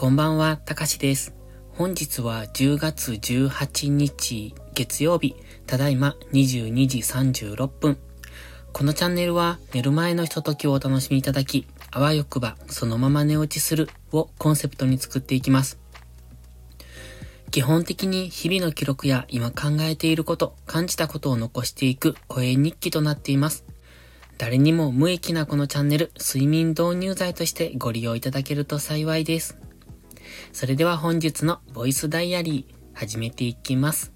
こんばんは、たかしです。本日は10月18日月曜日、ただいま22時36分。このチャンネルは寝る前のひとときをお楽しみいただき、あわよくばそのまま寝落ちするをコンセプトに作っていきます。基本的に日々の記録や今考えていること、感じたことを残していく声日記となっています。誰にも無益なこのチャンネル、睡眠導入剤としてご利用いただけると幸いです。それでは本日のボイスダイアリー始めていきます。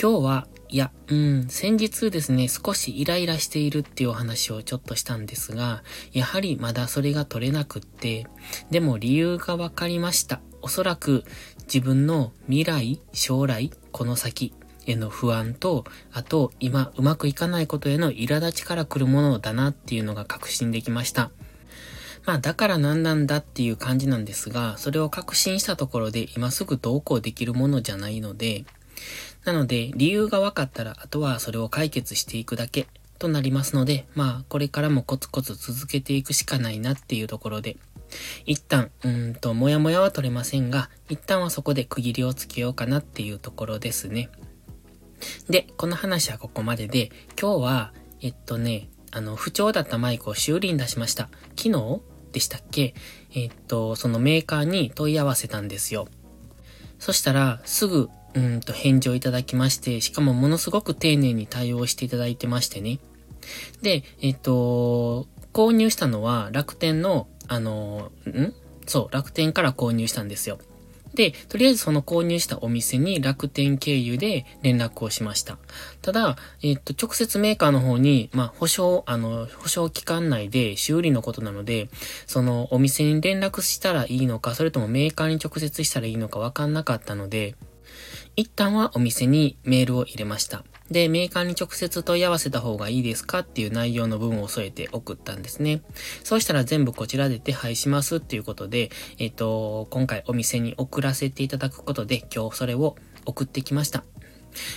今日は、いや、うん、先日ですね、少しイライラしているっていうお話をちょっとしたんですが、やはりまだそれが取れなくって、でも理由がわかりました。おそらく自分の未来、将来、この先への不安と、あと今うまくいかないことへの苛立ちから来るものだなっていうのが確信できました。まあだから何なんだっていう感じなんですが、それを確信したところで今すぐどうこうできるものじゃないので、なので理由が分かったらあとはそれを解決していくだけとなりますので、まあこれからもコツコツ続けていくしかないなっていうところで、一旦、うんと、もやもやは取れませんが、一旦はそこで区切りをつけようかなっていうところですね。で、この話はここまでで、今日は、えっとね、あの、不調だったマイクを修理に出しました。昨日でしたっけ？えっと、そのメーカーに問い合わせたんですよ。そしたら、すぐ、うんと返事をいただきまして、しかもものすごく丁寧に対応していただいてましてね。で、えっと、購入したのは楽天の、あの、ん？そう、楽天から購入したんですよ。で、とりあえずその購入したお店に楽天経由で連絡をしました。ただ、えっと、直接メーカーの方に、まあ、保証、あの、保証期間内で修理のことなので、そのお店に連絡したらいいのか、それともメーカーに直接したらいいのかわかんなかったので、一旦はお店にメールを入れました。で、メーカーに直接問い合わせた方がいいですかっていう内容の文を添えて送ったんですね。そうしたら全部こちらで手配しますっていうことで、えっ、と、今回お店に送らせていただくことで今日それを送ってきました。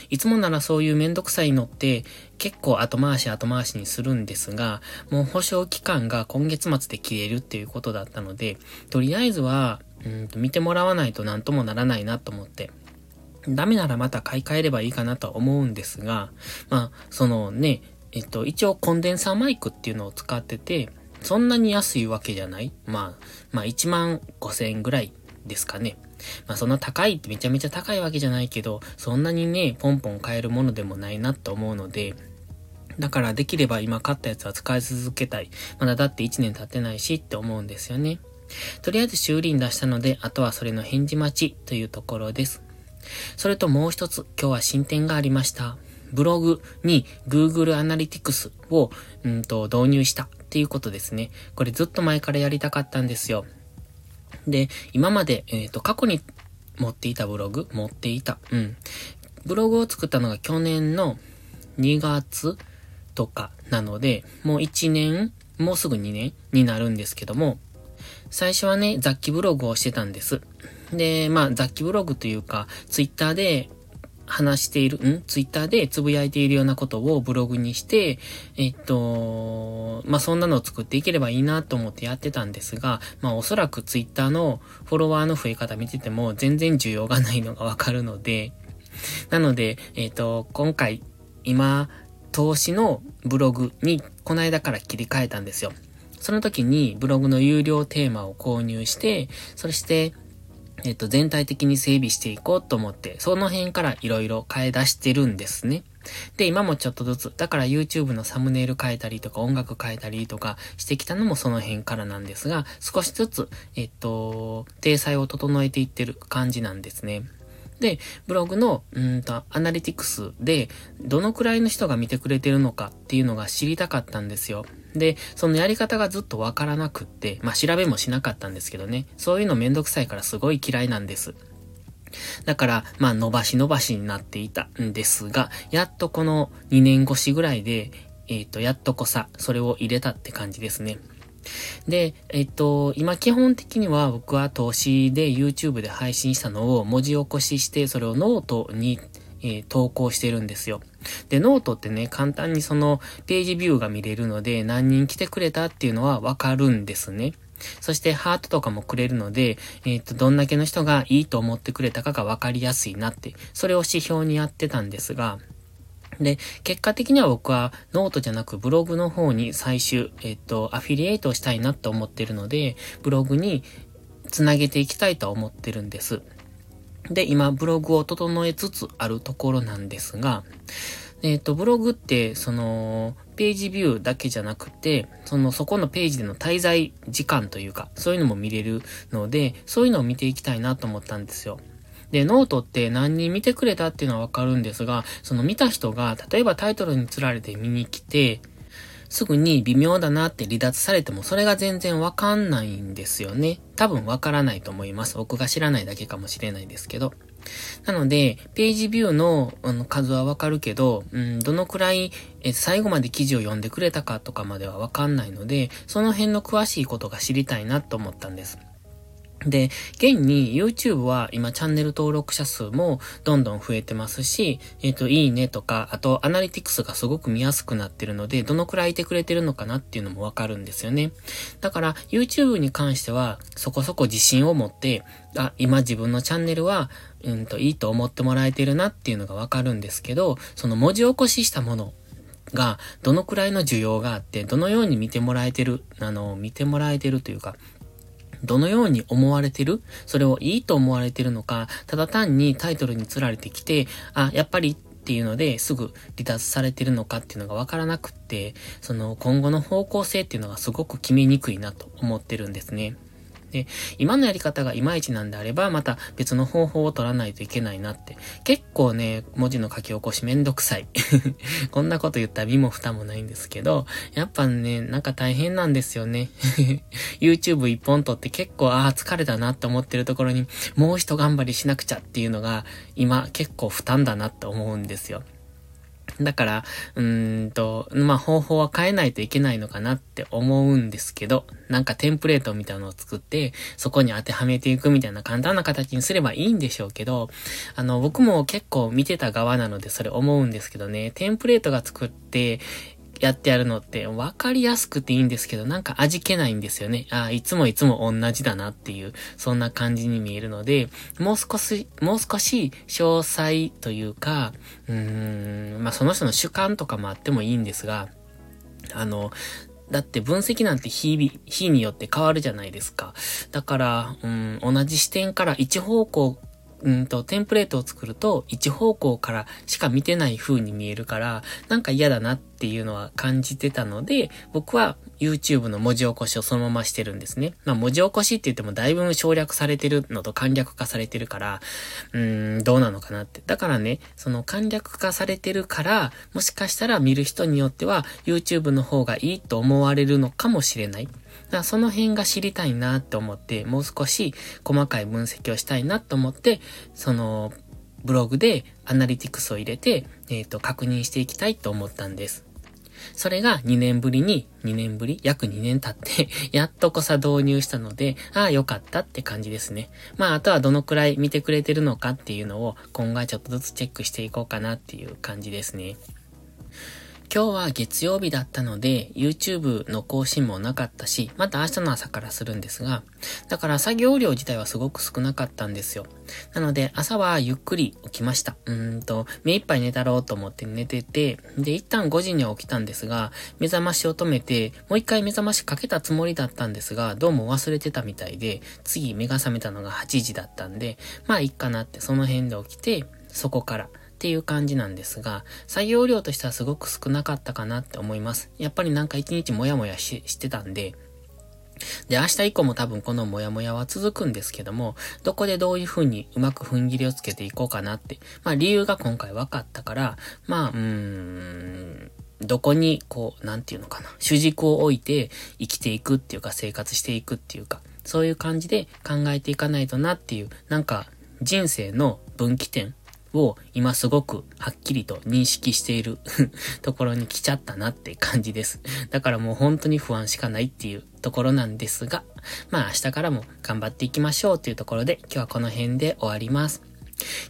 いつもならそういうめんどくさいのって結構後回し後回しにするんですが、もう保証期間が今月末で切れるっていうことだったので、とりあえずは、うんと見てもらわないと何ともならないなと思って、ダメならまた買い替えればいいかなと思うんですが、まあ、そのね、えっと、一応コンデンサーマイクっていうのを使ってて、そんなに安いわけじゃないまあ、まあ1万5千円ぐらいですかね。まあそんな高いってめちゃめちゃ高いわけじゃないけど、そんなにね、ポンポン買えるものでもないなと思うので、だからできれば今買ったやつは使い続けたい。まだだって1年経ってないしって思うんですよね。とりあえず修理に出したので、あとはそれの返事待ちというところです。それともう一つ、今日は進展がありました。ブログに Google Analytics を、うんと導入したっていうことですね。これずっと前からやりたかったんですよ。で、今まで、えっ、ー、と、過去に持っていたブログ持っていた。うん。ブログを作ったのが去年の2月とかなので、もう1年、もうすぐ2年になるんですけども、最初はね、雑記ブログをしてたんです。で、まあ、雑記ブログというか、ツイッターで話している、ん？ツイッターでつぶやいているようなことをブログにして、えっと、まあ、そんなのを作っていければいいなと思ってやってたんですが、まあ、おそらくツイッターのフォロワーの増え方見てても全然需要がないのがわかるので、なので、えっと、今回、今、投資のブログにこの間から切り替えたんですよ。その時にブログの有料テーマを購入して、そして、えっと、全体的に整備していこうと思って、その辺から色々変え出してるんですね。で、今もちょっとずつ、だから YouTube のサムネイル変えたりとか音楽変えたりとかしてきたのもその辺からなんですが、少しずつ、えっと、体裁を整えていってる感じなんですね。で、ブログの、うんと、アナリティクスで、どのくらいの人が見てくれてるのかっていうのが知りたかったんですよ。で、そのやり方がずっとわからなくって、まあ、調べもしなかったんですけどね、そういうのめんどくさいからすごい嫌いなんです。だから、まあ、伸ばし伸ばしになっていたんですが、やっとこの2年越しぐらいで、えっ、ー、と、やっとこさ、それを入れたって感じですね。で、えっと、今基本的には僕は投資で YouTube で配信したのを文字起こしして、それをノートに、えー、投稿してるんですよ。で、ノートってね、簡単にそのページビューが見れるので、何人来てくれたっていうのはわかるんですね。そしてハートとかもくれるので、えっ、ー、と、どんだけの人がいいと思ってくれたかがわかりやすいなって、それを指標にやってたんですが、で、結果的には僕はノートじゃなくブログの方に最終、えっ、と、アフィリエイトをしたいなと思ってるので、ブログにつなげていきたいと思ってるんです。で、今、ブログを整えつつあるところなんですが、えっ、と、ブログって、その、ページビューだけじゃなくて、その、そこのページでの滞在時間というか、そういうのも見れるので、そういうのを見ていきたいなと思ったんですよ。で、ノートって何人見てくれたっていうのはわかるんですが、その見た人が、例えばタイトルに釣られて見に来て、すぐに微妙だなって離脱されてもそれが全然わかんないんですよね。多分わからないと思います。僕が知らないだけかもしれないですけど。なので、ページビューのあの数はわかるけど、うん、どのくらいえ最後まで記事を読んでくれたかとかまではわかんないので、その辺の詳しいことが知りたいなと思ったんです。で、現に YouTube は今チャンネル登録者数もどんどん増えてますし、えっ、ー、と、いいねとか、あとアナリティクスがすごく見やすくなってるので、どのくらいいてくれてるのかなっていうのもわかるんですよね。だから YouTube に関してはそこそこ自信を持って、あ、今自分のチャンネルは、うんと、いいと思ってもらえてるなっていうのがわかるんですけど、その文字起こししたものが、どのくらいの需要があって、どのように見てもらえてる、あの、見てもらえてるというか、どのように思われてる？それをいいと思われてるのか、ただ単にタイトルに釣られてきて、あ、やっぱりっていうのですぐ離脱されてるのかっていうのがわからなくって、その今後の方向性っていうのがすごく決めにくいなと思ってるんですね。で、今のやり方がいまいちなんであれば、また別の方法を取らないといけないなって。結構ね、文字の書き起こしめんどくさい。こんなこと言ったら身も蓋もないんですけど、やっぱね、なんか大変なんですよね。YouTube 一本撮って結構、ああ、疲れたなって思ってるところに、もう一頑張りしなくちゃっていうのが、今結構負担だなって思うんですよ。だから、うーんと、まあ、方法は変えないといけないのかなって思うんですけど、なんかテンプレートみたいなのを作って、そこに当てはめていくみたいな簡単な形にすればいいんでしょうけど、あの、僕も結構見てた側なのでそれ思うんですけどね、テンプレートが作って、やってやるのって分かりやすくていいんですけど、なんか味気ないんですよね。ああ、いつもいつも同じだなっていう、そんな感じに見えるので、もう少し、もう少し詳細というか、うーん、まあ、その人の主観とかもあってもいいんですが、あの、だって分析なんて日々、日によって変わるじゃないですか。だから、うん、同じ視点から一方向うんと、テンプレートを作ると、一方向からしか見てない風に見えるから、なんか嫌だなっていうのは感じてたので、僕は YouTube の文字起こしをそのまましてるんですね。まあ文字起こしって言ってもだいぶ省略されてるのと簡略化されてるから、うーん、どうなのかなって。だからね、その簡略化されてるから、もしかしたら見る人によっては YouTube の方がいいと思われるのかもしれない。だその辺が知りたいなって思って、もう少し細かい分析をしたいなと思って、その、ブログでアナリティクスを入れて、えっ、ー、と、確認していきたいと思ったんです。それが2年ぶりに、2年ぶり約2年経って やっとこさ導入したので、ああ、よかったって感じですね。まあ、あとはどのくらい見てくれてるのかっていうのを今後はちょっとずつチェックしていこうかなっていう感じですね。今日は月曜日だったので、YouTube の更新もなかったし、また明日の朝からするんですが、だから作業量自体はすごく少なかったんですよ。なので、朝はゆっくり起きました。うーんと、目いっぱい寝たろうと思って寝てて、で、一旦5時には起きたんですが、目覚ましを止めて、もう一回目覚ましかけたつもりだったんですが、どうも忘れてたみたいで、次目が覚めたのが8時だったんで、まあいいかなってその辺で起きて、そこから、っていう感じなんですが、作業量としてはすごく少なかったかなって思います。やっぱりなんか一日もやもやししてたんで、で、明日以降も多分このモヤモヤは続くんですけども、どこでどういう風にうまく踏ん切りをつけていこうかなって。まあ理由が今回分かったから、まあ、うーん、どこにこう、なんていうのかな、主軸を置いて生きていくっていうか生活していくっていうか、そういう感じで考えていかないとなっていう、なんか人生の分岐点を今すごくはっきりと認識している ところに来ちゃったなって感じです。だからもう本当に不安しかないっていうところなんですが、まあ明日からも頑張っていきましょうっていうところで今日はこの辺で終わります。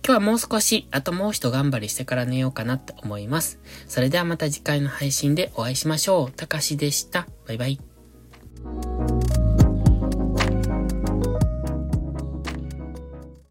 今日はもう少し、あともう一頑張りしてから寝ようかなって思います。それではまた次回の配信でお会いしましょう。たかしでした。バイバイ。